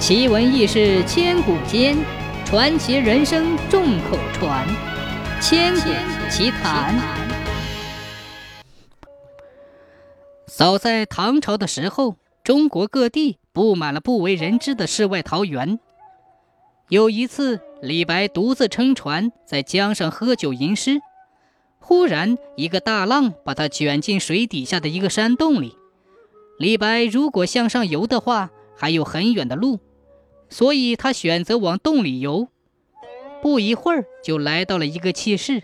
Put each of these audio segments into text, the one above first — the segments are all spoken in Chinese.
奇闻异事千古间，传奇人生众口传。千古奇谈。早在唐朝的时候，中国各地布满了不为人知的世外桃源。有一次，李白独自撑船在江上喝酒吟诗，忽然一个大浪把他卷进水底下的一个山洞里。李白如果向上游的话，还有很远的路，所以他选择往洞里游。不一会儿，就来到了一个气室，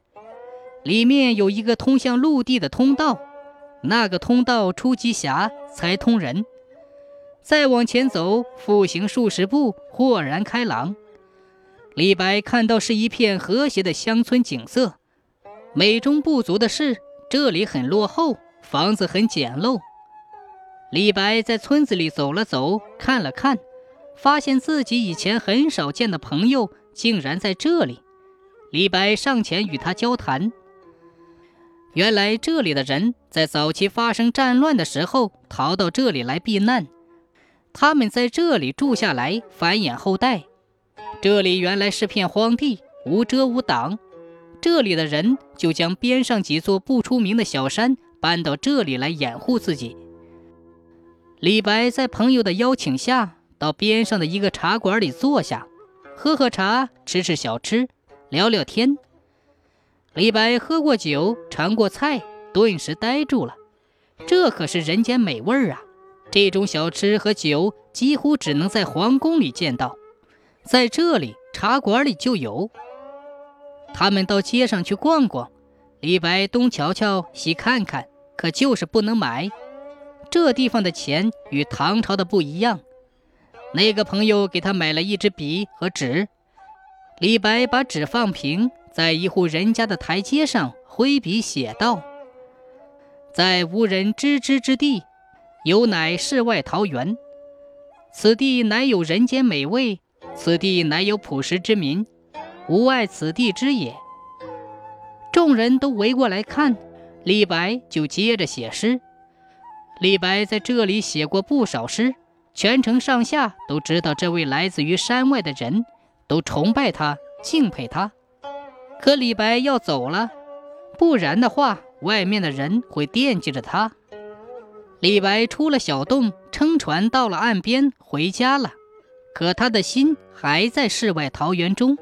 里面有一个通向陆地的通道，那个通道出极狭，才通人。再往前走，复行数十步，豁然开朗。李白看到是一片和谐的乡村景色，美中不足的是这里很落后，房子很简陋。李白在村子里走了走，看了看，发现自己以前很少见的朋友竟然在这里。李白上前与他交谈。原来这里的人在早期发生战乱的时候逃到这里来避难，他们在这里住下来繁衍后代。这里原来是片荒地，无遮无挡。这里的人就将边上几座不出名的小山搬到这里来掩护自己。李白在朋友的邀请下，到边上的一个茶馆里坐下，喝喝茶，吃吃小吃，聊聊天。李白喝过酒，尝过菜，顿时呆住了。这可是人间美味儿啊！这种小吃和酒几乎只能在皇宫里见到。在这里茶馆里就有。他们到街上去逛逛，李白东瞧瞧西看看，可就是不能买。这地方的钱与唐朝的不一样。那个朋友给他买了一支笔和纸，李白把纸放平，在一户人家的台阶上挥笔写道：“在无人知之之地，有乃世外桃源。此地乃有人间美味。”此地乃有朴实之民，无爱此地之也。众人都围过来看，李白就接着写诗。李白在这里写过不少诗，全城上下都知道这位来自于山外的人，都崇拜他、敬佩他。可李白要走了，不然的话，外面的人会惦记着他。李白出了小洞，撑船到了岸边，回家了。可他的心还在世外桃源中。